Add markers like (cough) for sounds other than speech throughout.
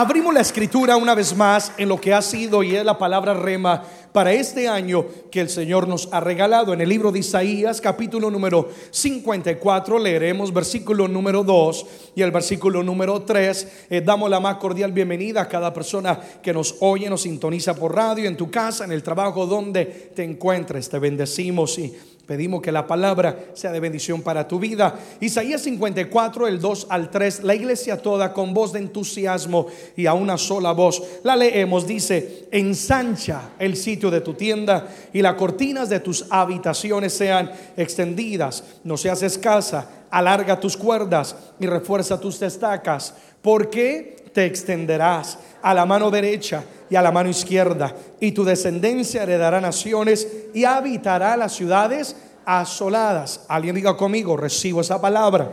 Abrimos la escritura una vez más en lo que ha sido y es la palabra rema para este año que el Señor nos ha regalado. En el libro de Isaías, capítulo número 54, leeremos versículo número 2 y el versículo número 3. Eh, damos la más cordial bienvenida a cada persona que nos oye, nos sintoniza por radio, en tu casa, en el trabajo, donde te encuentres. Te bendecimos y Pedimos que la palabra sea de bendición para tu vida. Isaías 54, el 2 al 3, la iglesia toda con voz de entusiasmo y a una sola voz. La leemos, dice, ensancha el sitio de tu tienda y las cortinas de tus habitaciones sean extendidas, no seas escasa, alarga tus cuerdas y refuerza tus estacas, porque te extenderás a la mano derecha y a la mano izquierda, y tu descendencia heredará naciones y habitará las ciudades asoladas. Alguien diga conmigo, recibo esa palabra.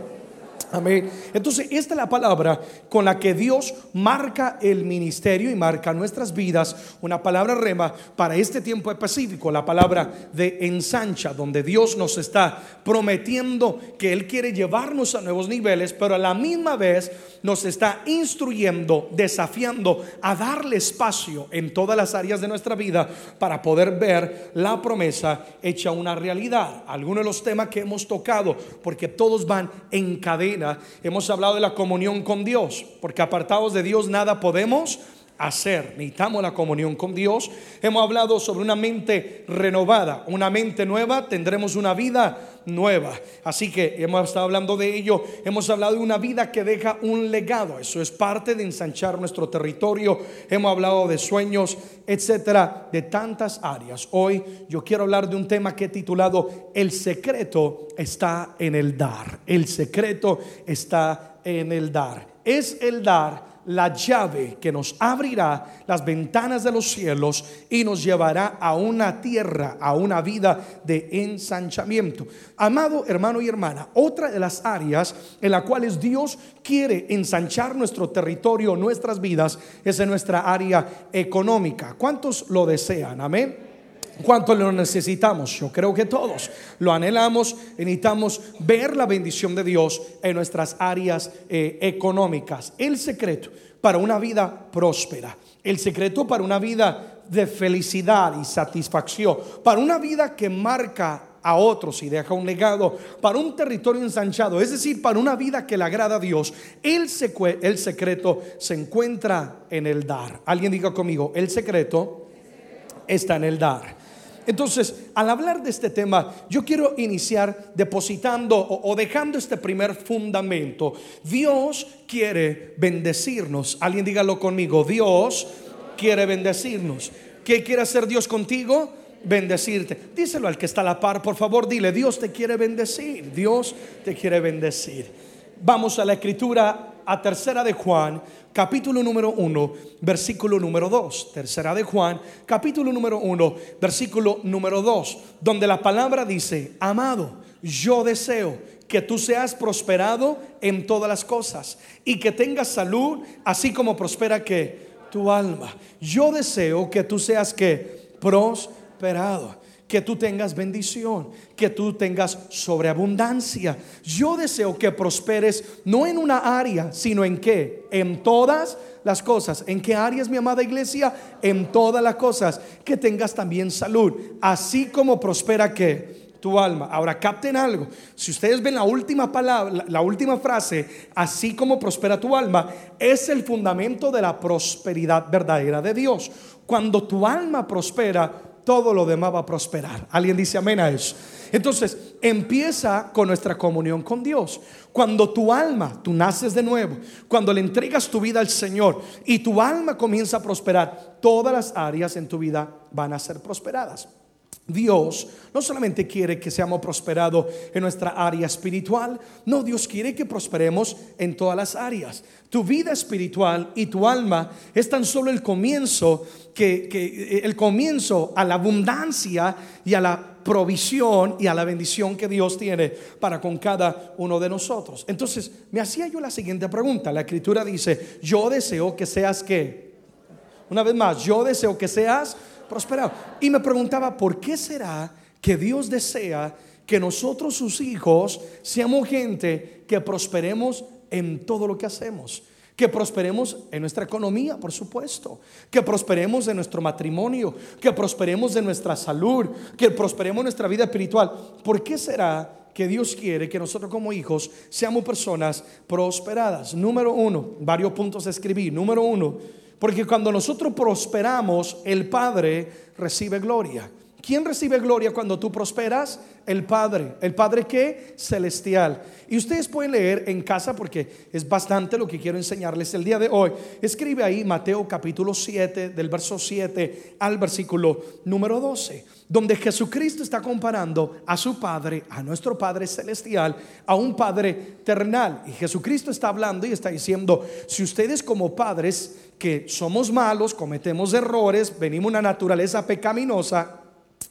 Amén. Entonces, esta es la palabra con la que Dios marca el ministerio y marca nuestras vidas. Una palabra rema para este tiempo específico, la palabra de ensancha, donde Dios nos está prometiendo que Él quiere llevarnos a nuevos niveles, pero a la misma vez nos está instruyendo, desafiando a darle espacio en todas las áreas de nuestra vida para poder ver la promesa hecha una realidad. Algunos de los temas que hemos tocado, porque todos van en cadena hemos hablado de la comunión con Dios, porque apartados de Dios nada podemos hacer. Necesitamos la comunión con Dios. Hemos hablado sobre una mente renovada, una mente nueva, tendremos una vida nueva. Así que hemos estado hablando de ello. Hemos hablado de una vida que deja un legado. Eso es parte de ensanchar nuestro territorio. Hemos hablado de sueños, etcétera, de tantas áreas. Hoy yo quiero hablar de un tema que he titulado El secreto está en el dar. El secreto está en el dar. Es el dar la llave que nos abrirá las ventanas de los cielos y nos llevará a una tierra, a una vida de ensanchamiento. Amado hermano y hermana, otra de las áreas en las cuales Dios quiere ensanchar nuestro territorio, nuestras vidas, es en nuestra área económica. ¿Cuántos lo desean? Amén. ¿Cuánto lo necesitamos? Yo creo que todos lo anhelamos necesitamos ver la bendición de Dios en nuestras áreas eh, económicas. El secreto para una vida próspera, el secreto para una vida de felicidad y satisfacción, para una vida que marca a otros y deja un legado, para un territorio ensanchado, es decir, para una vida que le agrada a Dios, el, el secreto se encuentra en el dar. Alguien diga conmigo, el secreto está en el dar. Entonces, al hablar de este tema, yo quiero iniciar depositando o, dejando este primer fundamento. Dios quiere bendecirnos. Alguien dígalo conmigo. Dios quiere bendecirnos. ¿Qué quiere hacer Dios contigo? Bendecirte. Díselo al que está a la par, por favor, dile, Dios te quiere bendecir. Dios te quiere bendecir. Vamos a la escritura a tercera de Juan, capítulo número 1, versículo número 2. Tercera de Juan, capítulo número 1, versículo número 2, donde la palabra dice, amado, yo deseo que tú seas prosperado en todas las cosas y que tengas salud, así como prospera que tu alma. Yo deseo que tú seas que prosperado que tú tengas bendición, que tú tengas sobreabundancia. Yo deseo que prosperes no en una área, sino en qué? En todas las cosas. ¿En qué áreas, mi amada iglesia? En todas las cosas. Que tengas también salud, así como prospera que tu alma. Ahora capten algo. Si ustedes ven la última palabra, la última frase, así como prospera tu alma, es el fundamento de la prosperidad verdadera de Dios. Cuando tu alma prospera, todo lo demás va a prosperar. ¿Alguien dice amén a eso? Entonces, empieza con nuestra comunión con Dios. Cuando tu alma, tú naces de nuevo, cuando le entregas tu vida al Señor y tu alma comienza a prosperar, todas las áreas en tu vida van a ser prosperadas. Dios no solamente quiere que seamos prosperados en nuestra área espiritual, no, Dios quiere que prosperemos en todas las áreas. Tu vida espiritual y tu alma es tan solo el comienzo, que, que el comienzo a la abundancia y a la provisión y a la bendición que Dios tiene para con cada uno de nosotros. Entonces, me hacía yo la siguiente pregunta. La escritura dice, yo deseo que seas que, una vez más, yo deseo que seas prosperado. Y me preguntaba, ¿por qué será que Dios desea que nosotros, sus hijos, seamos gente que prosperemos en todo lo que hacemos? Que prosperemos en nuestra economía, por supuesto. Que prosperemos en nuestro matrimonio. Que prosperemos en nuestra salud. Que prosperemos en nuestra vida espiritual. ¿Por qué será que Dios quiere que nosotros como hijos seamos personas prosperadas? Número uno, varios puntos escribí. Número uno, porque cuando nosotros prosperamos, el Padre recibe gloria. ¿Quién recibe gloria cuando tú prosperas? El Padre. ¿El Padre qué? Celestial. Y ustedes pueden leer en casa porque es bastante lo que quiero enseñarles el día de hoy. Escribe ahí Mateo capítulo 7, del verso 7 al versículo número 12, donde Jesucristo está comparando a su Padre, a nuestro Padre celestial, a un Padre terrenal. Y Jesucristo está hablando y está diciendo, si ustedes como padres que somos malos, cometemos errores, venimos una naturaleza pecaminosa,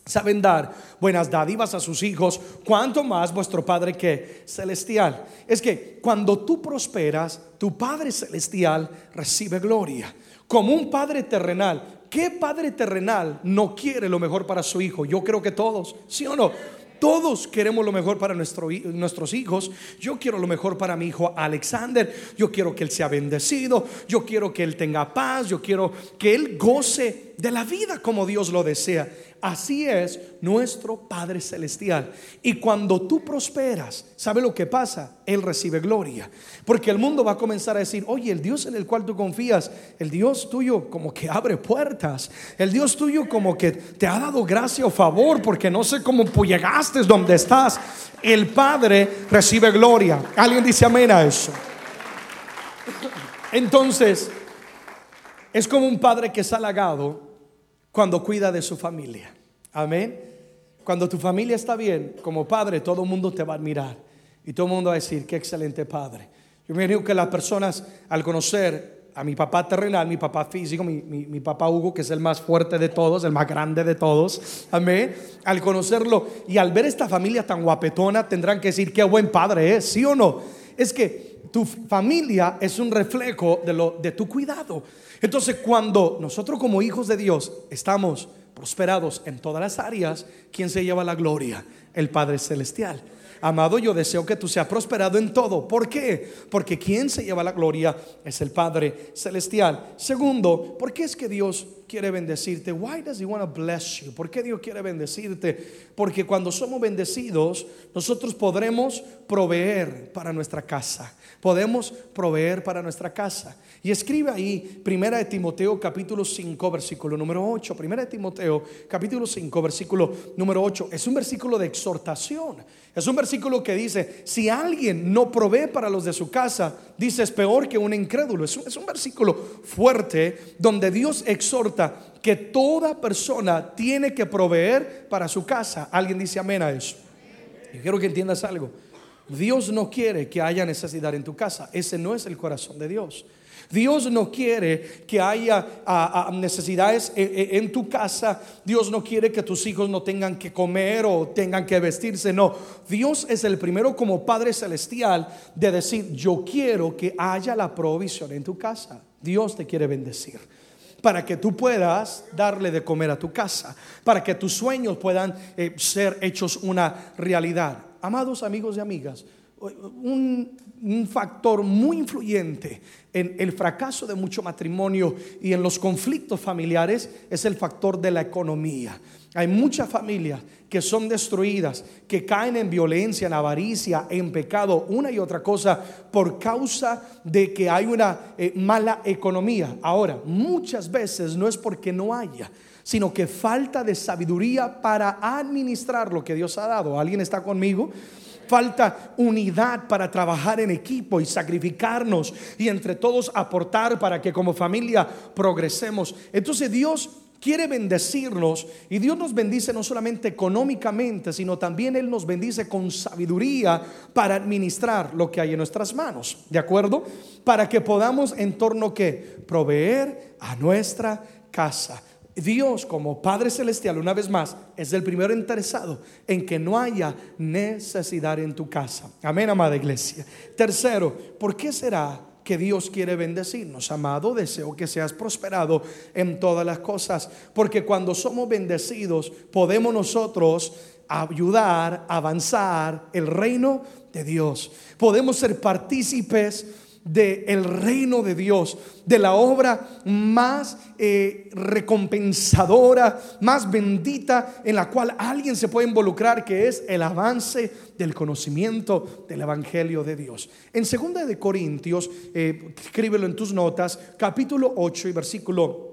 saben dar buenas dádivas a sus hijos, cuanto más vuestro Padre que celestial. Es que cuando tú prosperas, tu Padre celestial recibe gloria. Como un Padre terrenal, ¿qué Padre terrenal no quiere lo mejor para su hijo? Yo creo que todos, ¿sí o no? Todos queremos lo mejor para nuestros hijos. Yo quiero lo mejor para mi hijo Alexander. Yo quiero que él sea bendecido. Yo quiero que él tenga paz. Yo quiero que él goce de la vida como Dios lo desea. Así es nuestro Padre Celestial. Y cuando tú prosperas, ¿sabe lo que pasa? Él recibe gloria. Porque el mundo va a comenzar a decir, oye, el Dios en el cual tú confías, el Dios tuyo como que abre puertas. El Dios tuyo como que te ha dado gracia o favor porque no sé cómo llegaste donde estás. El Padre recibe gloria. ¿Alguien dice amén a eso? Entonces, es como un padre que es halagado cuando cuida de su familia. Amén. Cuando tu familia está bien, como padre, todo el mundo te va a admirar. Y todo el mundo va a decir, qué excelente padre. Yo me digo que las personas, al conocer a mi papá terrenal, mi papá físico, mi, papá Hugo, que es el más fuerte de todos, el más grande de todos, amén. Al conocerlo y al ver esta familia tan guapetona, tendrán que decir, qué buen padre es, ¿sí o no? Es que tu familia es un reflejo de, lo, de tu cuidado. Entonces, cuando nosotros como hijos de Dios estamos prosperados en todas las áreas, ¿quién se lleva la gloria? El Padre Celestial. Amado, yo deseo que tú seas prosperado en todo. ¿Por qué? Porque quien se lleva la gloria es el Padre Celestial. Segundo, ¿por qué es que Dios quiere bendecirte? Why does he want to bless you? ¿Por qué Dios quiere bendecirte? Porque cuando somos bendecidos, nosotros podremos proveer para nuestra casa. Podemos proveer para nuestra casa. Y escribe ahí, Primera de Timoteo capítulo 5, versículo número 8. Primera de Timoteo capítulo 5, versículo número 8. Es un versículo de exhortación. Es un versículo que dice, si alguien no provee para los de su casa, dice es peor que un incrédulo. Es un, es un versículo fuerte donde Dios exhorta que toda persona tiene que proveer para su casa. Alguien dice amén a eso. Y quiero que entiendas algo. Dios no quiere que haya necesidad en tu casa. Ese no es el corazón de Dios. Dios no quiere que haya necesidades en, tu casa. Dios no quiere que tus hijos no tengan que comer o tengan que vestirse. No, Dios es el primero como Padre Celestial de decir, yo quiero que haya la provisión en tu casa. Dios te quiere bendecir para que tú puedas darle de comer a tu casa, para que tus sueños puedan eh, ser hechos una realidad. Amados amigos y amigas, un, factor muy influyente en el fracaso de mucho matrimonio y en los conflictos familiares es el factor de la economía. Hay muchas familias que son destruidas, que caen en violencia, en avaricia, en pecado, una y otra cosa, por causa de que hay una eh, mala economía. Ahora, muchas veces no es porque no haya, sino que falta de sabiduría para administrar lo que Dios ha dado. ¿Alguien está conmigo? Falta unidad para trabajar en equipo y sacrificarnos y entre todos aportar para que como familia progresemos. Entonces Dios quiere bendecirnos y Dios nos bendice no solamente económicamente, sino también Él nos bendice con sabiduría para administrar lo que hay en nuestras manos, ¿de acuerdo? Para que podamos en torno que proveer a nuestra casa. Dios como Padre Celestial, una vez más, es el primero interesado en que no haya necesidad en tu casa. Amén, amada iglesia. Tercero, ¿por qué será que Dios quiere bendecirnos? Amado, deseo que seas prosperado en todas las cosas, porque cuando somos bendecidos podemos nosotros ayudar, avanzar el reino de Dios. Podemos ser partícipes del reino de Dios, de la obra más eh, recompensadora, más bendita en la cual alguien se puede involucrar, que es el avance del conocimiento del Evangelio de Dios. En 2 de Corintios, eh, escríbelo en tus notas, capítulo 8 y versículo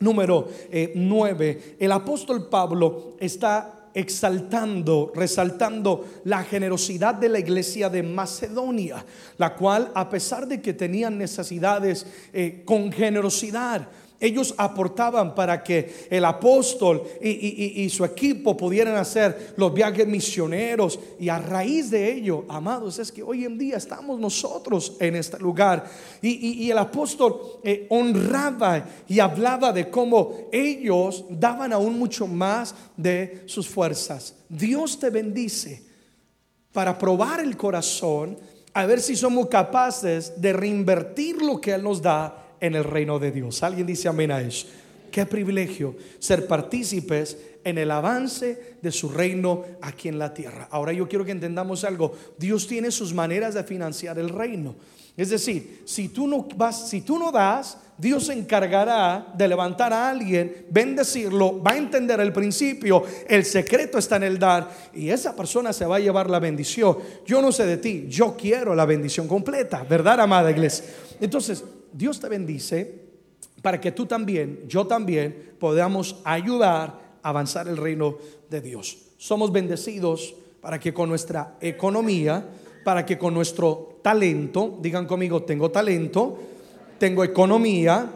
número 9, eh, el apóstol Pablo está exaltando, resaltando la generosidad de la iglesia de Macedonia, la cual a pesar de que tenían necesidades eh, con generosidad, ellos aportaban para que el apóstol y, su equipo pudieran hacer los viajes misioneros. Y a raíz de ello, amados, es que hoy en día estamos nosotros en este lugar. Y, el apóstol eh, honraba y hablaba de cómo ellos daban aún mucho más de sus fuerzas. Dios te bendice para probar el corazón, a ver si somos capaces de reinvertir lo que Él nos da en el reino de Dios. Alguien dice amén a eso. Qué privilegio ser partícipes en el avance de su reino aquí en la tierra. Ahora yo quiero que entendamos algo. Dios tiene sus maneras de financiar el reino. Es decir, si tú no vas, si tú no das, Dios se encargará de levantar a alguien, bendecirlo, va a entender el principio, el secreto está en el dar y esa persona se va a llevar la bendición. Yo no sé de ti, yo quiero la bendición completa, ¿verdad, amada iglesia? Entonces, Dios te bendice para que tú también, yo también, podamos ayudar a avanzar el reino de Dios. Somos bendecidos para que con nuestra economía, para que con nuestro talento, digan conmigo, tengo talento, tengo economía,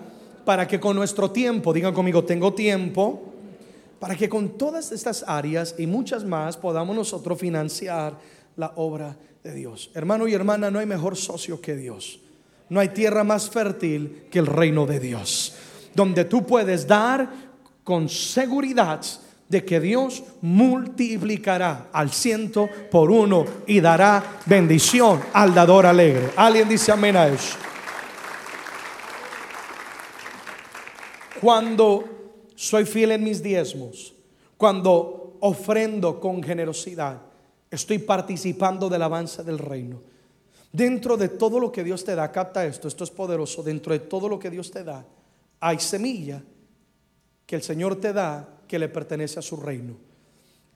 para que con nuestro tiempo, digan conmigo, tengo tiempo, para que con todas estas áreas y muchas más podamos nosotros financiar la obra de Dios. Hermano y hermana, no hay mejor socio que Dios. No hay tierra más fértil que el reino de Dios, donde tú puedes dar con seguridad de que Dios multiplicará al ciento por uno y dará bendición al dador alegre. Alguien dice amén a eso. Cuando soy fiel en mis diezmos, cuando ofrendo con generosidad, estoy participando del avance del reino. Dentro de todo lo que Dios te da, capta esto, esto es poderoso, dentro de todo lo que Dios te da, hay semilla que el Señor te da que le pertenece a su reino.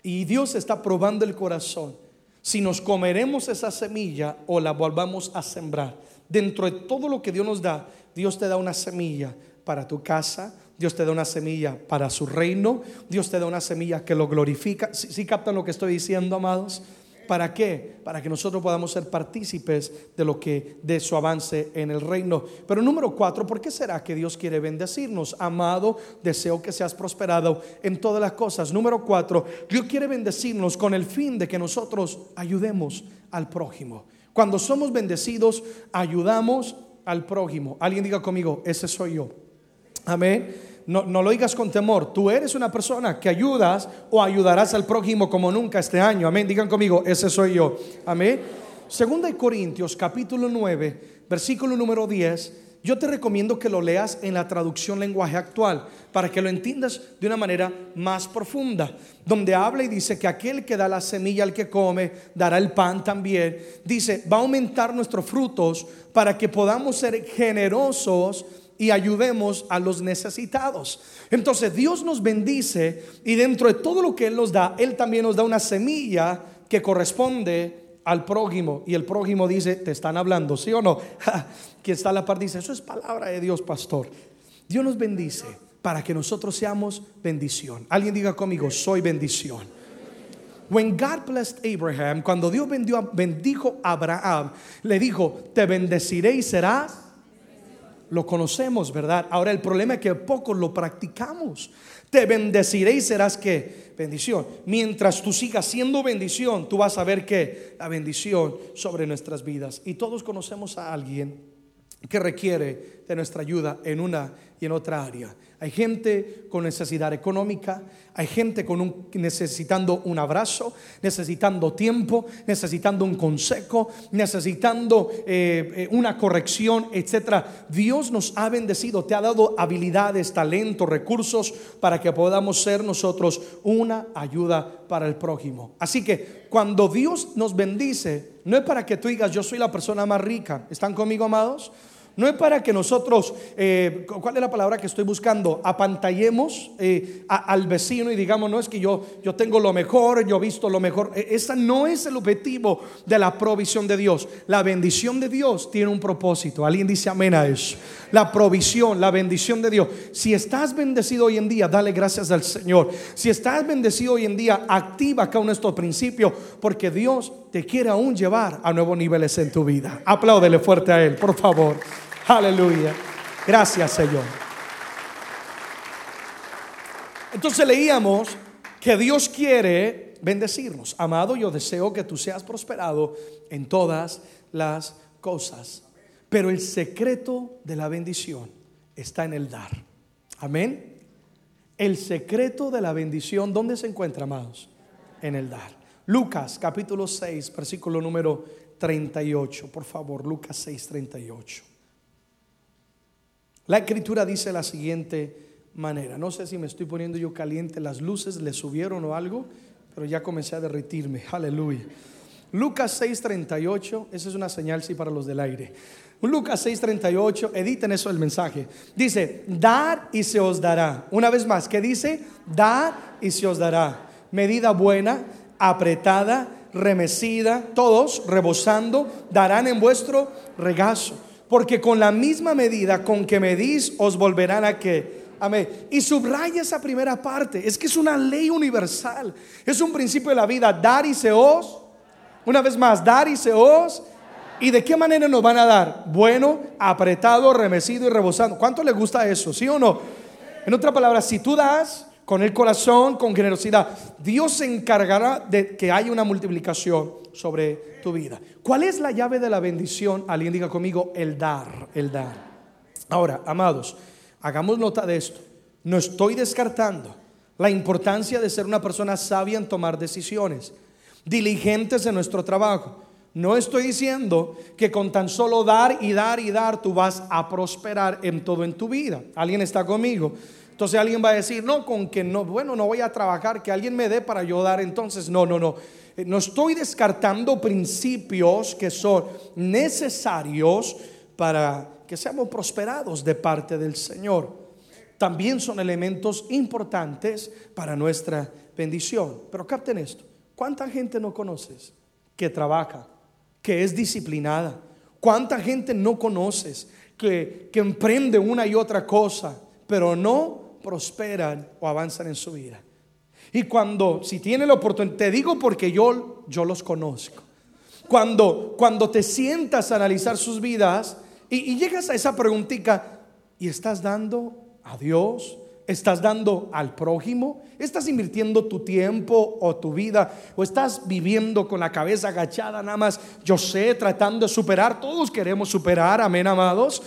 Y Dios está probando el corazón. Si nos comeremos esa semilla o la volvamos a sembrar. Dentro de todo lo que Dios nos da, Dios te da una semilla para tu casa, Dios te da una semilla para su reino, Dios te da una semilla que lo glorifica. Si ¿Sí, captan lo que estoy diciendo, amados? ¿Para qué? Para que nosotros podamos ser partícipes de lo que de su avance en el reino. Pero número cuatro, ¿por qué será que Dios quiere bendecirnos? Amado, deseo que seas prosperado en todas las cosas. Número cuatro, Dios quiere bendecirnos con el fin de que nosotros ayudemos al prójimo. Cuando somos bendecidos, ayudamos al prójimo. Alguien diga conmigo, ese soy yo. Amén no, lo digas con temor. Tú eres una persona que ayudas o ayudarás al prójimo como nunca este año. Amén. Digan conmigo, ese soy yo. Amén. Segunda de Corintios, capítulo 9, versículo número 10. Yo te recomiendo que lo leas en la traducción lenguaje actual para que lo entiendas de una manera más profunda, donde habla y dice que aquel que da la semilla al que come, dará el pan también. Dice, va a aumentar nuestros frutos para que podamos ser generosos y ayudemos a los necesitados. Entonces Dios nos bendice y dentro de todo lo que Él nos da, Él también nos da una semilla que corresponde al prójimo. Y el prójimo dice, te están hablando, ¿sí o no? (laughs) Quien está a la par dice, eso es palabra de Dios, pastor. Dios nos bendice para que nosotros seamos bendición. Alguien diga conmigo, soy bendición. When God blessed Abraham, cuando Dios bendijo a Abraham, le dijo, te bendeciré y serás lo conocemos, ¿verdad? Ahora el problema es que pocos lo practicamos. Te bendeciré y serás que bendición. Mientras tú sigas siendo bendición, tú vas a ver que la bendición sobre nuestras vidas. Y todos conocemos a alguien que requiere de nuestra ayuda en una y en otra área. Hay gente con necesidad económica, hay gente con un, necesitando un abrazo, necesitando tiempo, necesitando un consejo, necesitando eh, eh, una corrección, etcétera. Dios nos ha bendecido, te ha dado habilidades, talentos, recursos para que podamos ser nosotros una ayuda para el prójimo. Así que cuando Dios nos bendice, no es para que tú digas yo soy la persona más rica. ¿Están conmigo, amados? No es para que nosotros, eh, ¿cuál es la palabra que estoy buscando? Apantallemos eh, al vecino y digamos, no es que yo, yo tengo lo mejor, yo he visto lo mejor. E, esa no es el objetivo de la provisión de Dios. La bendición de Dios tiene un propósito. Alguien dice amén a eso. La provisión, la bendición de Dios. Si estás bendecido hoy en día, dale gracias al Señor. Si estás bendecido hoy en día, activa cada uno de estos principios porque Dios te quiere aún llevar a nuevos niveles en tu vida. Apláudele fuerte a Él, por favor. Aleluya. Gracias, Señor. Entonces leíamos que Dios quiere bendecirnos. Amado, yo deseo que tú seas prosperado en todas las cosas. Pero el secreto de la bendición está en el dar. Amén. El secreto de la bendición, ¿dónde se encuentra, amados? En el dar. Lucas capítulo 6, versículo número 38. Por favor, Lucas 6, 38. La escritura dice la siguiente manera. No sé si me estoy poniendo yo caliente, las luces le subieron o algo, pero ya comencé a derretirme. Aleluya. Lucas 6:38, esa es una señal sí para los del aire. Lucas 6:38, editen eso el mensaje. Dice, dar y se os dará. Una vez más, ¿qué dice? Dar y se os dará. Medida buena, apretada, remecida, todos rebosando, darán en vuestro regazo porque con la misma medida con que medís os volverán a que Amén. Y subraya esa primera parte. Es que es una ley universal. Es un principio de la vida. Dar y se os. Una vez más, dar y se os. ¿Y de qué manera nos van a dar? Bueno, apretado, remecido y rebosando. ¿Cuánto le gusta eso? ¿Sí o no? En otra palabra, si tú das con el corazón, con generosidad, Dios se encargará de que haya una multiplicación sobre tu vida. ¿Cuál es la llave de la bendición? Alguien diga conmigo, el dar, el dar. Ahora, amados, hagamos nota de esto. No estoy descartando la importancia de ser una persona sabia en tomar decisiones, diligentes en nuestro trabajo. No estoy diciendo que con tan solo dar y dar y dar tú vas a prosperar en todo en tu vida. ¿Alguien está conmigo? Entonces alguien va a decir, no, con que no, bueno, no voy a trabajar, que alguien me dé para ayudar Entonces, no, no, no. Eh, no estoy descartando principios que son necesarios para que seamos prosperados de parte del Señor. También son elementos importantes para nuestra bendición. Pero capten esto, ¿cuánta gente no conoces que trabaja, que es disciplinada? ¿Cuánta gente no conoces que, que emprende una y otra cosa, pero no prosperan o avanzan en su vida? Y cuando, si tiene la oportunidad, te digo porque yo, yo los conozco. Cuando, cuando te sientas a analizar sus vidas y, llegas a esa preguntita, ¿y estás dando a Dios? ¿Estás dando al prójimo? ¿Estás invirtiendo tu tiempo o tu vida? ¿O estás viviendo con la cabeza agachada nada más? Yo sé, tratando de superar. Todos queremos superar, amén, amados.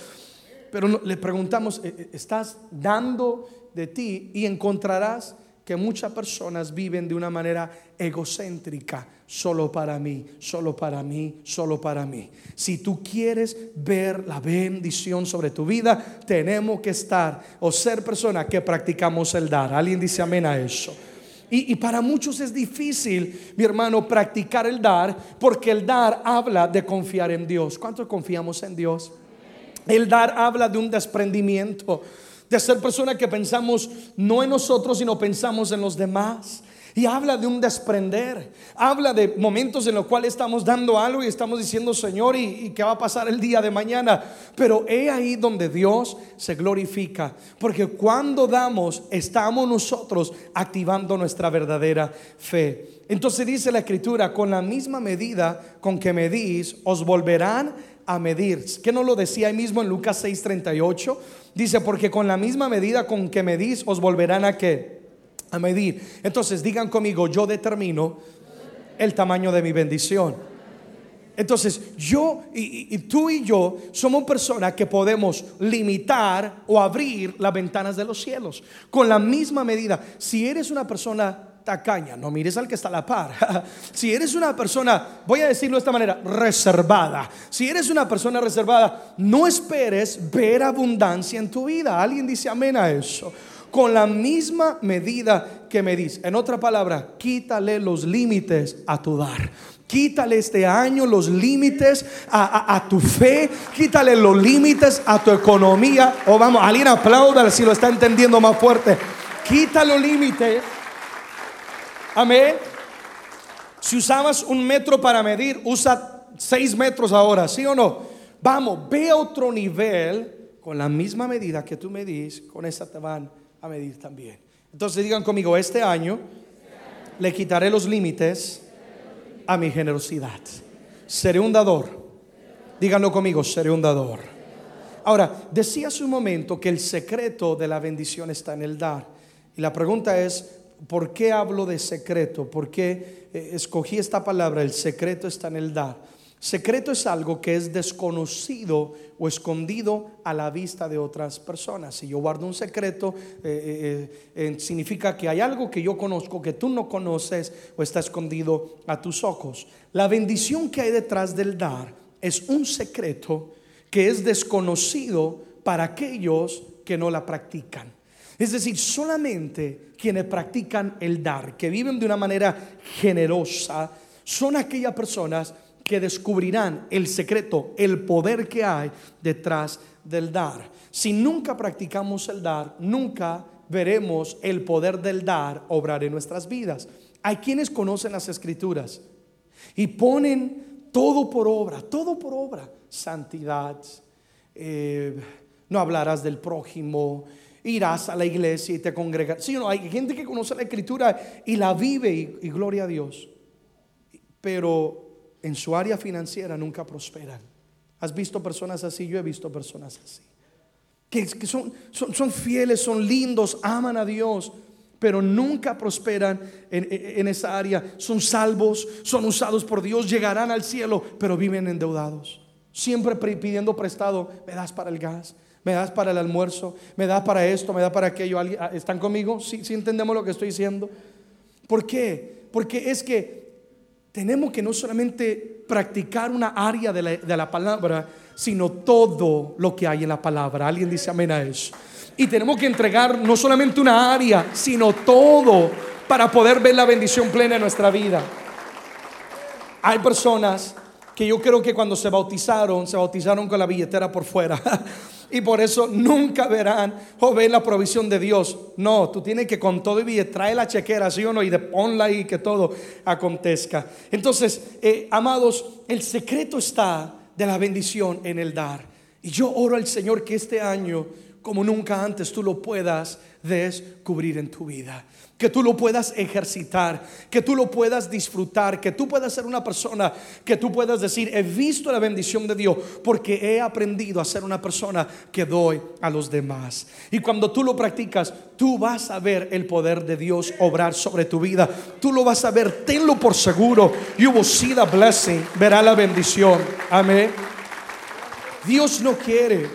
Pero le preguntamos, ¿e, e, ¿estás dando de ti? Y encontrarás que muchas personas viven de una manera egocéntrica, solo para mí, solo para mí, solo para mí. Si tú quieres ver la bendición sobre tu vida, tenemos que estar o ser personas que practicamos el dar. Alguien dice amén a eso. Y, y, para muchos es difícil, mi hermano, practicar el dar, porque el dar habla de confiar en Dios. ¿Cuántos confiamos en Dios? El dar habla de un desprendimiento de ser personas que pensamos no en nosotros, sino pensamos en los demás. Y habla de un desprender, habla de momentos en los cuales estamos dando algo y estamos diciendo, Señor, ¿y, qué va a pasar el día de mañana? Pero he ahí donde Dios se glorifica, porque cuando damos, estamos nosotros activando nuestra verdadera fe. Entonces dice la escritura, con la misma medida con que medís, os volverán a medir. ¿Qué no lo decía ahí mismo en Lucas 6:38? Dice, porque con la misma medida con que medís, os volverán a qué? A medir. Entonces digan conmigo, yo determino el tamaño de mi bendición. Entonces, yo y, tú y yo somos personas que podemos limitar o abrir las ventanas de los cielos con la misma medida. Si eres una persona tacaña, no mires al que está a la par. (laughs) si eres una persona, voy a decirlo de esta manera, reservada. Si eres una persona reservada, no esperes ver abundancia en tu vida. Alguien dice amén a eso con la misma medida que me dice. En otra palabra, quítale los límites a tu dar. Quítale este año los límites a, tu fe. Quítale los límites a tu economía. O vamos, alguien aplauda si lo está entendiendo más fuerte. Quita los límites. Amén. Si usabas un metro para medir, usa seis metros ahora, ¿sí o no? Vamos, ve otro nivel con la misma medida que tú medís, con esa te van a medir también. Entonces digan conmigo, este año le quitaré los límites a mi generosidad. Seré un dador. Díganlo conmigo, seré un dador. Ahora, decía hace un momento que el secreto de la bendición está en el dar. Y la pregunta es, ¿por qué hablo de secreto? ¿Por qué eh, escogí esta palabra? El secreto está en el dar. Secreto es algo que es desconocido o escondido a la vista de otras personas. Si yo guardo un secreto, eh, eh, significa que hay algo que yo conozco que tú no conoces o está escondido a tus ojos. La bendición que hay detrás del dar es un secreto que es desconocido para aquellos que no la practican. Es decir, solamente quienes practican el dar, que viven de una manera generosa, son aquellas personas que descubrirán el secreto, el poder que hay detrás del dar. Si nunca practicamos el dar, nunca veremos el poder del dar obrar en nuestras vidas. Hay quienes conocen las escrituras y ponen todo por obra, todo por obra. Santidad, eh, no hablarás del prójimo, irás a la iglesia y te congregarás. Sí, no, hay gente que conoce la escritura y la vive y, gloria a Dios. Pero en su área financiera nunca prosperan. ¿Has visto personas así? Yo he visto personas así. Que, son, son, fieles, son lindos, aman a Dios, pero nunca prosperan en, en, esa área. Son salvos, son usados por Dios, llegarán al cielo, pero viven endeudados. Siempre pidiendo prestado, me das para el gas, me das para el almuerzo, me das para esto, me das para aquello. Ah, ¿Están conmigo? ¿Sí, sí entendemos lo que estoy diciendo? ¿Por qué? Porque es que tenemos que no solamente practicar una área de la, palabra, sino todo lo que hay en la palabra. Alguien dice amén a eso. Y tenemos que entregar no solamente una área, sino todo para poder ver la bendición plena en nuestra vida. Hay personas que yo creo que cuando se bautizaron, se bautizaron con la billetera por fuera. (laughs) y por eso nunca verán o ven la provisión de Dios. No, tú tienes que con todo y bien trae la chequera, ¿sí o no? Y de ponla y que todo acontezca. Entonces, eh, amados, el secreto está de la bendición en el dar. Y yo oro al Señor que este año, como nunca antes, tú lo puedas descubrir en tu vida que tú lo puedas ejercitar, que tú lo puedas disfrutar, que tú puedas ser una persona que tú puedas decir, he visto la bendición de Dios porque he aprendido a ser una persona que doy a los demás. Y cuando tú lo practicas, tú vas a ver el poder de Dios obrar sobre tu vida. Tú lo vas a ver, tenlo por seguro. You will see the blessing, verá la bendición. Amén. Dios no quiere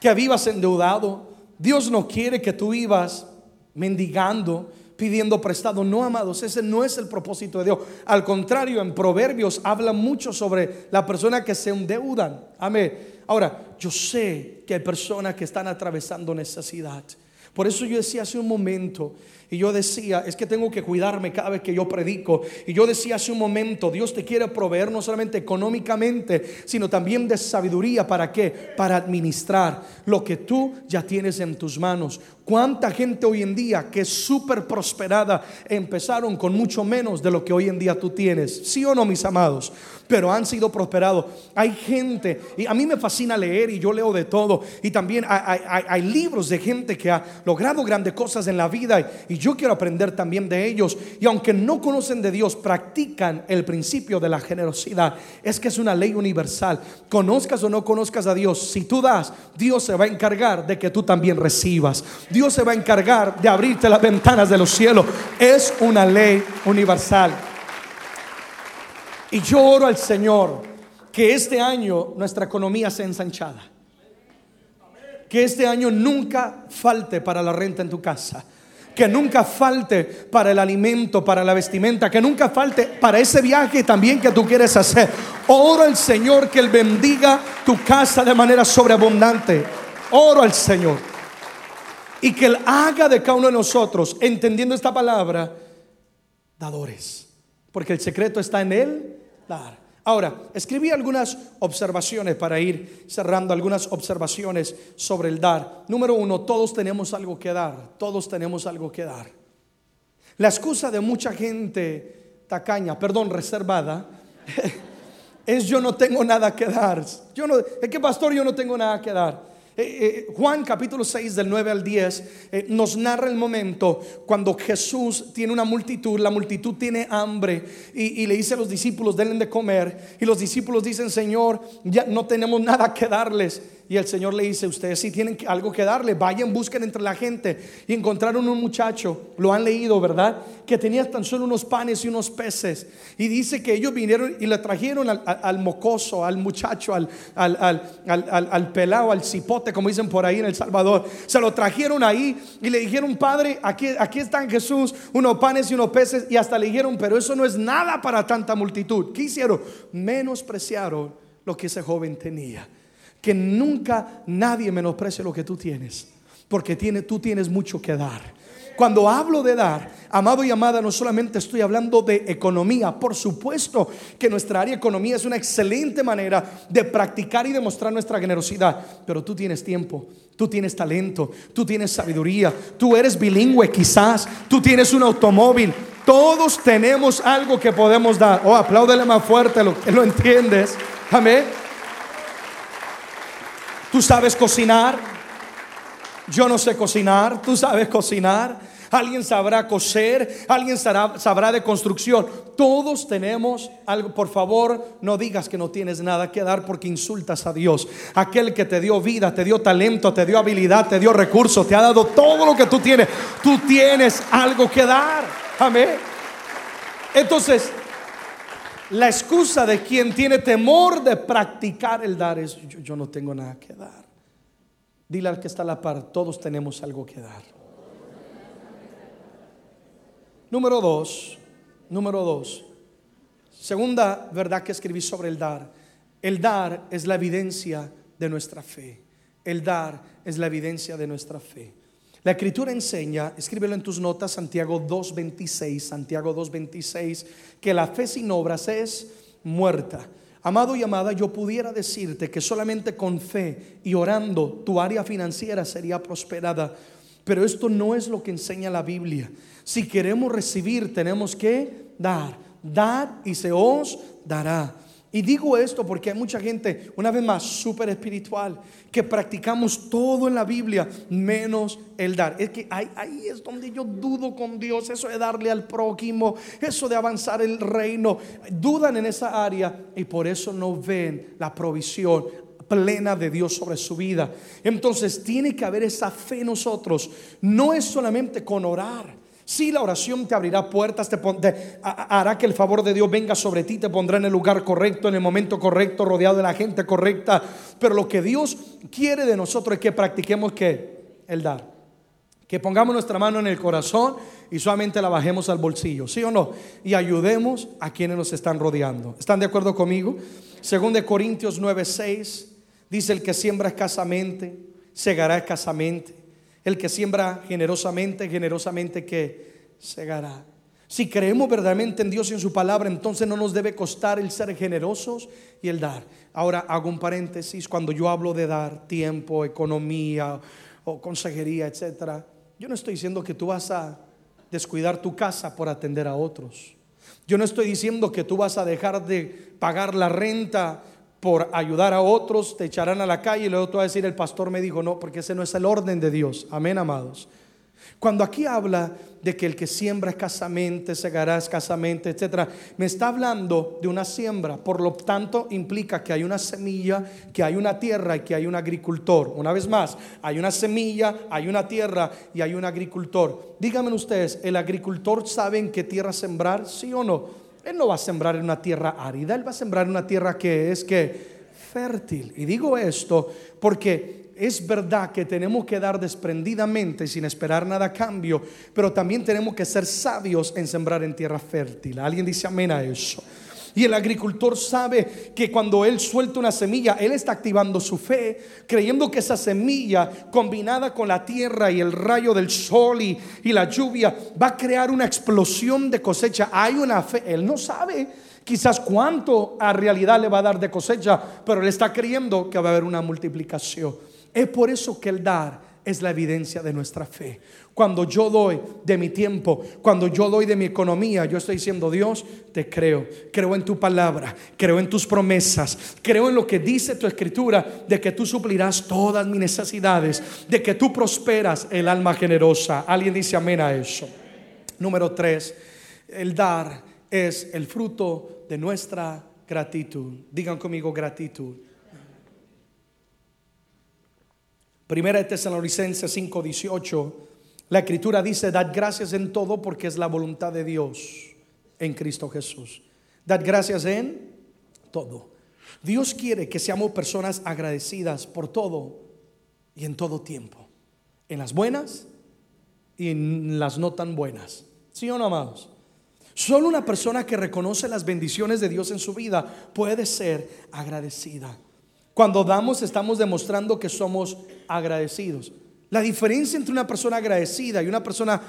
que vivas endeudado. Dios no quiere que tú vivas mendigando, pidiendo prestado. No, amados, ese no es el propósito de Dios. Al contrario, en Proverbios habla mucho sobre la persona que se endeudan. Amén. Ahora, yo sé que hay personas que están atravesando necesidad. Por eso yo decía hace un momento, y yo decía, es que tengo que cuidarme cada vez que yo predico. Y yo decía hace un momento, Dios te quiere proveer no solamente económicamente, sino también de sabiduría. ¿Para qué? Para administrar lo que tú ya tienes en tus manos. ¿Cuánta gente hoy en día que es súper prosperada empezaron con mucho menos de lo que hoy en día tú tienes? ¿Sí o no, mis amados? Pero han sido prosperados. Hay gente, y a mí me fascina leer y yo leo de todo. Y también hay, libros de gente que ha logrado grandes cosas en la vida y yo quiero aprender también de ellos. Y aunque no conocen de Dios, practican el principio de la generosidad. Es que es una ley universal. Conozcas o no conozcas a Dios, si tú das, Dios se va a encargar de que tú también recibas. Se va a encargar de abrirte las ventanas de los cielos. Es una ley universal. Y yo oro al Señor que este año nuestra economía sea ensanchada. Que este año nunca falte para la renta en tu casa que nunca falte para el alimento, para la vestimenta, que nunca falte para ese viaje también que tú quieres hacer. Oro al Señor que Él bendiga tu casa de manera sobreabundante. Oro al Señor. Y que Él haga de cada uno de nosotros, entendiendo esta palabra, dadores. Porque el secreto está en Él, dar. Ahora, escribí algunas observaciones para ir cerrando, algunas observaciones sobre el dar. Número uno, todos tenemos algo que dar, todos tenemos algo que dar. La excusa de mucha gente tacaña, perdón, reservada, (laughs) es yo no tengo nada que dar. Yo no, es que pastor, yo no tengo nada que dar. Eh, eh, Juan capítulo 6 del 9 al 10 eh, nos narra el momento cuando Jesús tiene una multitud, la multitud tiene hambre y, le dice a los discípulos, denle de comer. Y los discípulos dicen, Señor, ya no tenemos (laughs) nada que darles. Y el Señor le dice, ustedes si tienen algo que darle, vayan, busquen entre la gente. Y encontraron un muchacho, lo han leído, ¿verdad? Que tenía tan solo unos panes y unos peces. Y dice que ellos vinieron y le trajeron al, mocoso, al muchacho, al, al, al, pelado, al cipote, como dicen por ahí en El Salvador. Se lo trajeron ahí y le dijeron, Padre, aquí, aquí están Jesús, unos panes y unos peces. Y hasta le dijeron, pero eso no es nada para tanta multitud. ¿Qué hicieron? Menospreciaron lo que ese joven tenía que nunca nadie menosprecie lo que tú tienes, porque tiene, tú tienes mucho que dar. Cuando hablo de dar, amado y amada, no solamente estoy hablando de economía, por supuesto que nuestra área de economía es una excelente manera de practicar y demostrar nuestra generosidad, pero tú tienes tiempo, tú tienes talento, tú tienes sabiduría, tú eres bilingüe quizás, tú tienes un automóvil, todos tenemos algo que podemos dar. Oh, apláudele más fuerte lo lo entiendes. Amén. ¿Tú sabes cocinar? Yo no sé cocinar. ¿Tú sabes cocinar? Alguien sabrá coser, alguien sabrá, de construcción. Todos tenemos algo. Por favor, no digas que no tienes nada que dar porque insultas a Dios. Aquel que te dio vida, te dio talento, te dio habilidad, te dio recursos, te ha dado todo lo que tú tienes. Tú tienes algo que dar. Amén. Entonces, la excusa de quien tiene temor de practicar el dar es, yo, no tengo nada que dar. Dile al que está a la par, todos tenemos algo que dar. Número dos, número dos. Segunda verdad que escribí sobre el dar. El dar es la evidencia de nuestra fe. El dar es la evidencia de nuestra fe. La escritura enseña, escríbelo en tus notas, Santiago 2.26, Santiago 2.26, que la fe sin obras es muerta. Amado y amada, yo pudiera decirte que solamente con fe y orando tu área financiera sería prosperada, pero esto no es lo que enseña la Biblia. Si queremos recibir, tenemos que dar, dar y se os dará. Y digo esto porque hay mucha gente, una vez más, súper espiritual, que practicamos todo en la Biblia menos el dar. Es que ahí, es donde yo dudo con Dios, eso de darle al prójimo, eso de avanzar el reino. Dudan en esa área y por eso no ven la provisión plena de Dios sobre su vida. Entonces tiene que haber esa fe en nosotros. No es solamente con orar. Si la oración te abrirá puertas, te, hará que el favor de Dios venga sobre ti, te pondrá en el lugar correcto, en el momento correcto, rodeado de la gente correcta. Pero lo que Dios quiere de nosotros es que practiquemos que el dar. Que pongamos nuestra mano en el corazón y solamente la bajemos al bolsillo, ¿sí o no? Y ayudemos a quienes nos están rodeando. ¿Están de acuerdo conmigo? Según de Corintios 9:6 dice el que siembra escasamente, segará escasamente. El que siembra generosamente, generosamente que segará. Si creemos verdaderamente en Dios y en su palabra, entonces no nos debe costar el ser generosos y el dar. Ahora hago un paréntesis, cuando yo hablo de dar tiempo, economía o consejería, etcétera, yo no estoy diciendo que tú vas a descuidar tu casa por atender a otros. Yo no estoy diciendo que tú vas a dejar de pagar la renta por ayudar a otros, te echarán a la calle y luego tú vas a decir, el pastor me dijo, no, porque ese no es el orden de Dios. Amén, amados. Cuando aquí habla de que el que siembra escasamente, segará escasamente, etcétera, me está hablando de una siembra. Por lo tanto, implica que hay una semilla, que hay una tierra y que hay un agricultor. Una vez más, hay una semilla, hay una tierra y hay un agricultor. Díganme ustedes, ¿el agricultor sabe en qué tierra sembrar? ¿Sí o no? Él no va a sembrar en una tierra árida, Él va a sembrar en una tierra que es que fértil. Y digo esto porque es verdad que tenemos que dar desprendidamente sin esperar nada a cambio, pero también tenemos que ser sabios en sembrar en tierra fértil. ¿Alguien dice amén a eso? Y el agricultor sabe que cuando él suelta una semilla, él está activando su fe, creyendo que esa semilla combinada con la tierra y el rayo del sol y, la lluvia va a crear una explosión de cosecha. Hay una fe, él no sabe quizás cuánto a realidad le va a dar de cosecha, pero él está creyendo que va a haber una multiplicación. Es por eso que el dar es la evidencia de nuestra fe. Cuando yo doy de mi tiempo, cuando yo doy de mi economía, yo estoy diciendo, Dios, te creo, creo en tu palabra, creo en tus promesas, creo en lo que dice tu escritura, de que tú suplirás todas mis necesidades, de que tú prosperas el alma generosa. Alguien dice amén a eso. Número tres, el dar es el fruto de nuestra gratitud. Digan conmigo gratitud. Primera de Tesalonicenses 5:18 la escritura dice, dad gracias en todo porque es la voluntad de Dios en Cristo Jesús. Dad gracias en todo. Dios quiere que seamos personas agradecidas por todo y en todo tiempo. En las buenas y en las no tan buenas. ¿Sí o no, amados? Solo una persona que reconoce las bendiciones de Dios en su vida puede ser agradecida. Cuando damos estamos demostrando que somos agradecidos. La diferencia entre una persona agradecida y una persona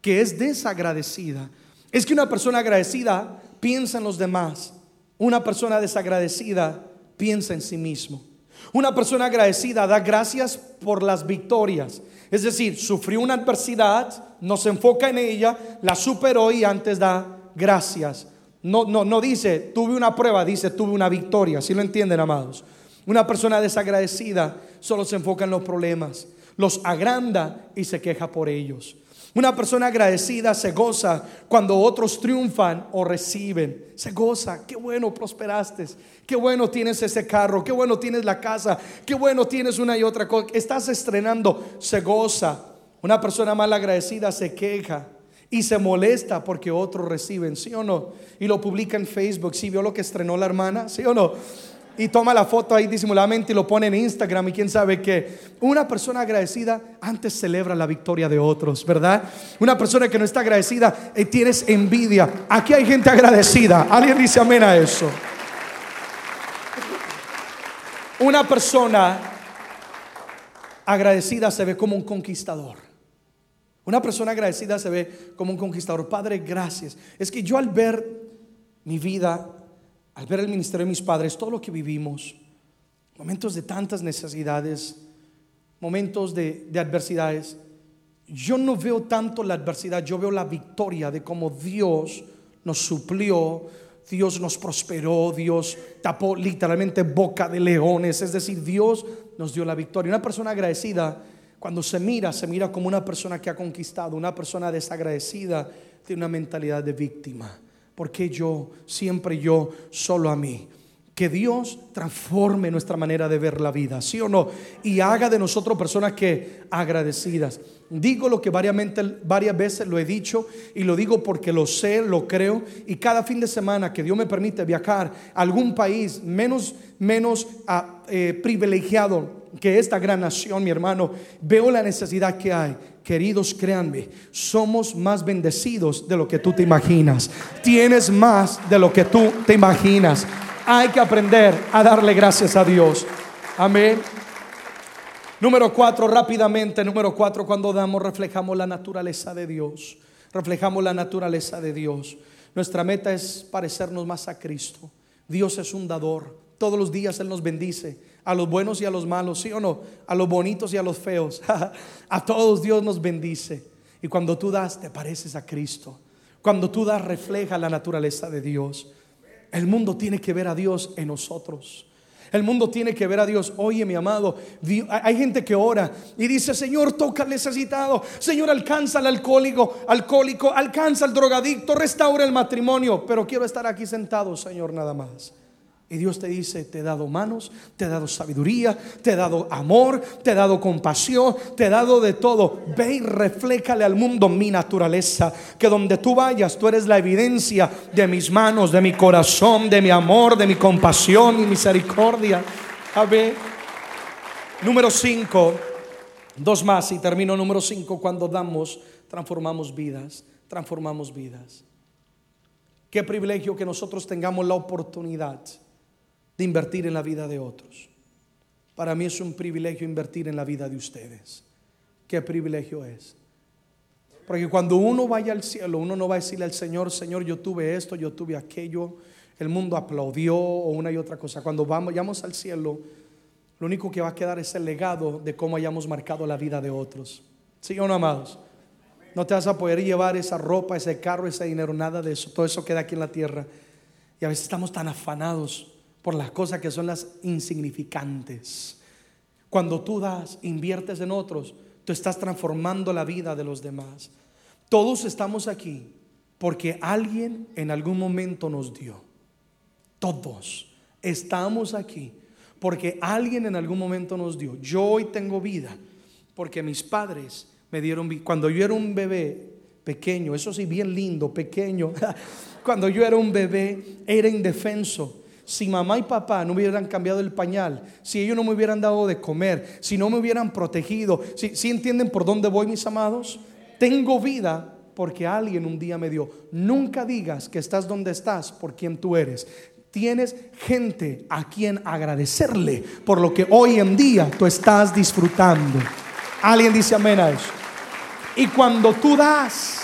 que es desagradecida es que una persona agradecida piensa en los demás. Una persona desagradecida piensa en sí mismo. Una persona agradecida da gracias por las victorias. Es decir, sufrió una adversidad, no se enfoca en ella, la superó y antes da gracias. No, no, no dice, tuve una prueba, dice, tuve una victoria. Si lo entienden, amados? Una persona desagradecida solo se enfoca en los problemas los agranda y se queja por ellos. Una persona agradecida se goza cuando otros triunfan o reciben. Se goza, qué bueno prosperaste, qué bueno tienes ese carro, qué bueno tienes la casa, qué bueno tienes una y otra cosa. Estás estrenando, se goza. Una persona mal agradecida se queja y se molesta porque otros reciben, ¿sí o no? Y lo publica en Facebook, ¿sí vio lo que estrenó la hermana? ¿Sí o no? Y toma la foto ahí disimuladamente y lo pone en Instagram y quién sabe qué. Una persona agradecida antes celebra la victoria de otros, ¿verdad? Una persona que no está agradecida eh, tienes envidia. Aquí hay gente agradecida. Alguien dice amén a eso. Una persona agradecida se ve como un conquistador. Una persona agradecida se ve como un conquistador. Padre, gracias. Es que yo al ver mi vida al ver el ministerio de mis padres, todo lo que vivimos, momentos de tantas necesidades, momentos de, adversidades, yo no veo tanto la adversidad, yo veo la victoria de cómo Dios nos suplió, Dios nos prosperó, Dios tapó literalmente boca de leones, es decir, Dios nos dio la victoria. Una persona agradecida, cuando se mira, se mira como una persona que ha conquistado, una persona desagradecida, tiene una mentalidad de víctima. Porque yo, siempre yo, solo a mí? Que Dios transforme nuestra manera de ver la vida, ¿sí o no? Y haga de nosotros personas que agradecidas. Digo lo que varias, varias veces lo he dicho y lo digo porque lo sé, lo creo. Y cada fin de semana que Dios me permite viajar a algún país menos, menos ah, eh, privilegiado que esta gran nación, mi hermano, veo la necesidad que hay Queridos, créanme, somos más bendecidos de lo que tú te imaginas. Tienes más de lo que tú te imaginas. Hay que aprender a darle gracias a Dios. Amén. Número cuatro, rápidamente, número cuatro, cuando damos, reflejamos la naturaleza de Dios. Reflejamos la naturaleza de Dios. Nuestra meta es parecernos más a Cristo. Dios es un dador. Todos los días Él nos bendice a los buenos y a los malos, ¿sí o no? A los bonitos y a los feos. (laughs) a todos Dios nos bendice. Y cuando tú das, te pareces a Cristo. Cuando tú das, refleja la naturaleza de Dios. El mundo tiene que ver a Dios en nosotros. El mundo tiene que ver a Dios. Oye, mi amado, hay gente que ora y dice, Señor, toca al necesitado. Señor, alcanza al alcohólico, alcohólico, alcanza al drogadicto, restaura el matrimonio. Pero quiero estar aquí sentado, Señor, nada más. Y Dios te dice, te he dado manos, te he dado sabiduría, te he dado amor, te he dado compasión, te he dado de todo. Ve y refléjale al mundo mi naturaleza. Que donde tú vayas, tú eres la evidencia de mis manos, de mi corazón, de mi amor, de mi compasión y misericordia. A ver. Número 5. Dos más y termino número 5. Cuando damos, transformamos vidas. Transformamos vidas. Qué privilegio que nosotros tengamos la oportunidad de invertir en la vida de otros. Para mí es un privilegio invertir en la vida de ustedes. Qué privilegio es. Porque cuando uno vaya al cielo, uno no va a decirle al Señor, Señor, yo tuve esto, yo tuve aquello, el mundo aplaudió o una y otra cosa. Cuando vamos al cielo, lo único que va a quedar es el legado de cómo hayamos marcado la vida de otros. ¿Sí o no, amados? No te vas a poder llevar esa ropa, ese carro, ese dinero, nada de eso. Todo eso queda aquí en la tierra. Y a veces estamos tan afanados por las cosas que son las insignificantes. Cuando tú das, inviertes en otros, tú estás transformando la vida de los demás. Todos estamos aquí porque alguien en algún momento nos dio. Todos estamos aquí porque alguien en algún momento nos dio. Yo hoy tengo vida porque mis padres me dieron vida. Cuando yo era un bebé pequeño, eso sí, bien lindo, pequeño, (laughs) cuando yo era un bebé, era indefenso si mamá y papá no hubieran cambiado el pañal, si ellos no me hubieran dado de comer, si no me hubieran protegido, si, entienden por dónde voy, mis amados, tengo vida porque alguien un día me dio. Nunca digas que estás donde estás por quien tú eres. Tienes gente a quien agradecerle por lo que hoy en día tú estás disfrutando. Alguien dice amén a eso. Y cuando tú das,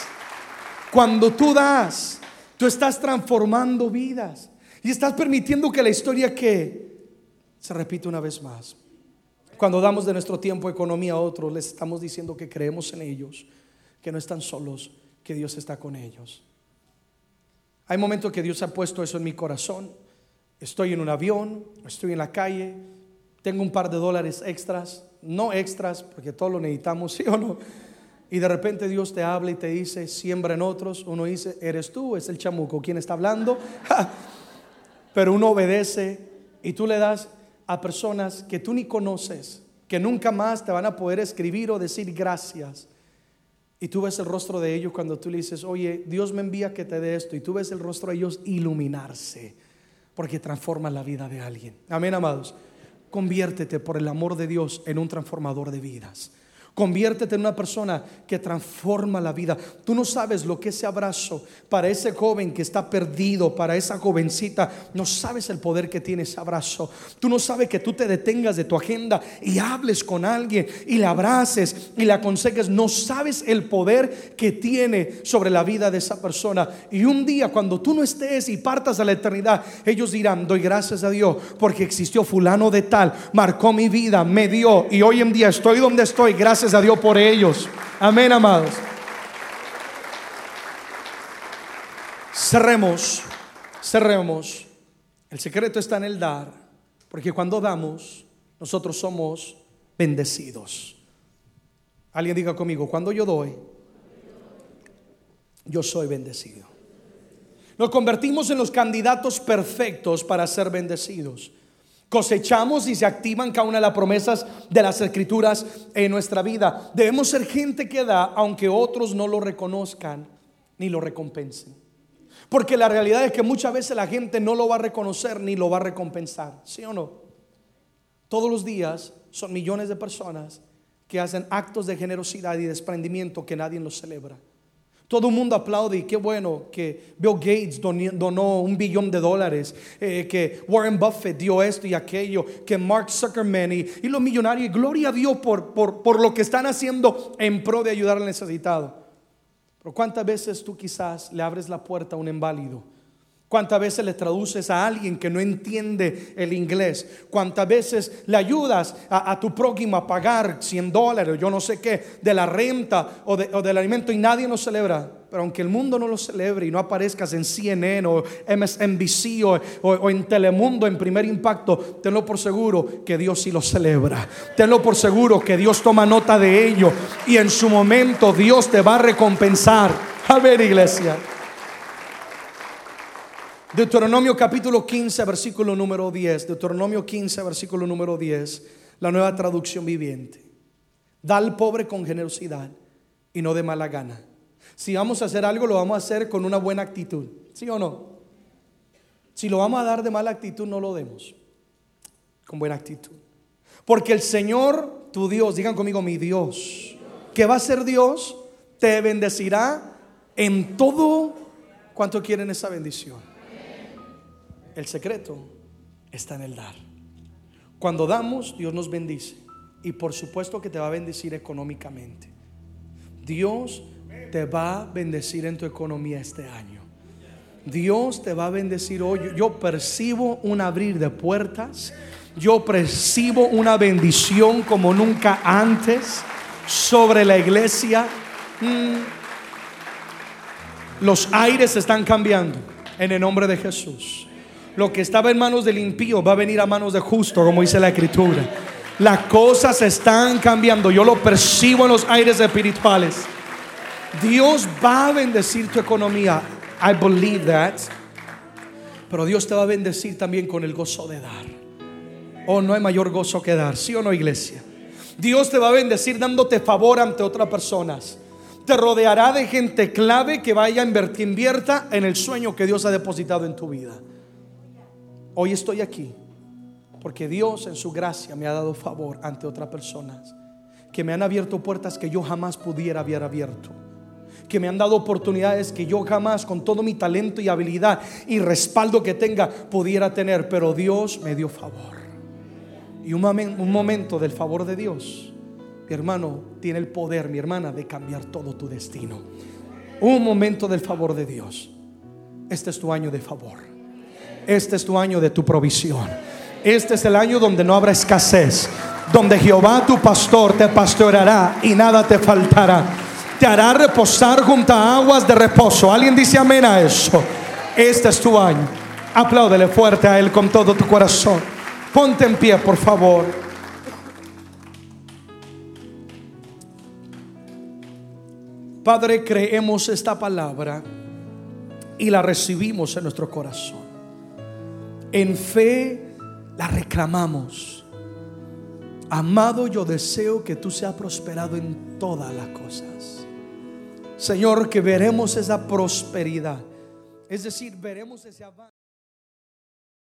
cuando tú das, tú estás transformando vidas. Y estás permitiendo que la historia que se repite una vez más. Cuando damos de nuestro tiempo, economía a otros, les estamos diciendo que creemos en ellos, que no están solos, que Dios está con ellos. Hay momentos que Dios ha puesto eso en mi corazón. Estoy en un avión, estoy en la calle, tengo un par de dólares extras, no extras, porque todos lo necesitamos, (laughs) ¿sí o no? Y de repente Dios te habla y te dice, siembra en otros. Uno dice, eres tú, es el chamuco, ¿quién está hablando? (laughs) pero uno obedece y tú le das a personas que tú ni conoces, que nunca más te van a poder escribir o decir gracias. Y tú ves el rostro de ellos cuando tú le dices, oye, Dios me envía que te dé esto. Y tú ves el rostro de ellos iluminarse, porque transforma la vida de alguien. Amén, amados. Conviértete por el amor de Dios en un transformador de vidas. Conviértete en una persona que transforma la vida. Tú no sabes lo que ese abrazo para ese joven que está perdido, para esa jovencita, no sabes el poder que tiene ese abrazo. Tú no sabes que tú te detengas de tu agenda y hables con alguien y le abraces y le aconsejes. No sabes el poder que tiene sobre la vida de esa persona. Y un día cuando tú no estés y partas a la eternidad, ellos dirán, doy gracias a Dios porque existió fulano de tal, marcó mi vida, me dio y hoy en día estoy donde estoy. Gracias a Dios por ellos. Amén, amados. Cerremos, cerremos. El secreto está en el dar, porque cuando damos, nosotros somos bendecidos. Alguien diga conmigo, cuando yo doy, yo soy bendecido. Nos convertimos en los candidatos perfectos para ser bendecidos. Cosechamos y se activan cada una de las promesas de las escrituras en nuestra vida. Debemos ser gente que da aunque otros no lo reconozcan ni lo recompensen. Porque la realidad es que muchas veces la gente no lo va a reconocer ni lo va a recompensar. ¿Sí o no? Todos los días son millones de personas que hacen actos de generosidad y desprendimiento que nadie los celebra. Todo el mundo aplaude y qué bueno que Bill Gates donó un billón de dólares, eh, que Warren Buffett dio esto y aquello, que Mark Zuckerman y, los millonarios, gloria a Dios por, por, por lo que están haciendo en pro de ayudar al necesitado. Pero ¿cuántas veces tú quizás le abres la puerta a un inválido? ¿Cuántas veces le traduces a alguien que no entiende el inglés? ¿Cuántas veces le ayudas a, tu prójimo a pagar 100 dólares, yo no sé qué, de la renta o, del alimento y nadie lo celebra? Pero aunque el mundo no lo celebre y no aparezcas en CNN o MSNBC o, o, en Telemundo en primer impacto, tenlo por seguro que Dios sí lo celebra. Tenlo por seguro que Dios toma nota de ello y en su momento Dios te va a recompensar. A ver, iglesia. Deuteronomio capítulo 15, versículo número 10. Deuteronomio 15, versículo número 10. La nueva traducción viviente. Da al pobre con generosidad y no de mala gana. Si vamos a hacer algo, lo vamos a hacer con una buena actitud. ¿Sí o no? Si lo vamos a dar de mala actitud, no lo demos. Con buena actitud. Porque el Señor, tu Dios, digan conmigo, mi Dios, que va a ser Dios, te bendecirá en todo cuanto quieren esa bendición. El secreto está en el dar. Cuando damos, Dios nos bendice. Y por supuesto que te va a bendecir económicamente. Dios te va a bendecir en tu economía este año. Dios te va a bendecir hoy. Yo percibo un abrir de puertas. Yo percibo una bendición como nunca antes sobre la iglesia. Mm. Los aires están cambiando en el nombre de Jesús. Lo que estaba en manos del impío va a venir a manos de justo, como dice la escritura. Las cosas están cambiando. Yo lo percibo en los aires espirituales. Dios va a bendecir tu economía. I believe that. Pero Dios te va a bendecir también con el gozo de dar. Oh, no hay mayor gozo que dar, ¿sí o no, iglesia? Dios te va a bendecir dándote favor ante otras personas. Te rodeará de gente clave que vaya a invertir, invierta en el sueño que Dios ha depositado en tu vida. Hoy estoy aquí porque Dios en su gracia me ha dado favor ante otras personas que me han abierto puertas que yo jamás pudiera haber abierto que me han dado oportunidades que yo jamás con todo mi talento y habilidad y respaldo que tenga pudiera tener, pero Dios me dio favor. Y un, momento del favor de Dios, mi hermano tiene el poder, mi hermana, de cambiar todo tu destino. Un momento del favor de Dios. Este es tu año de favor. Este es tu año de tu provisión. Este es el año donde no habrá escasez, donde Jehová tu pastor te pastoreará y nada te faltará. Te hará reposar junto a aguas de reposo. ¿Alguien dice amén a eso? Este es tu año. Apláudele fuerte a Él con todo tu corazón. Ponte en pie, por favor. Padre, creemos esta palabra y la recibimos en nuestro corazón. En fe la reclamamos. Amado, yo deseo que tú seas prosperado en todas las cosas. Señor, que veremos esa prosperidad. Es decir, veremos ese avance.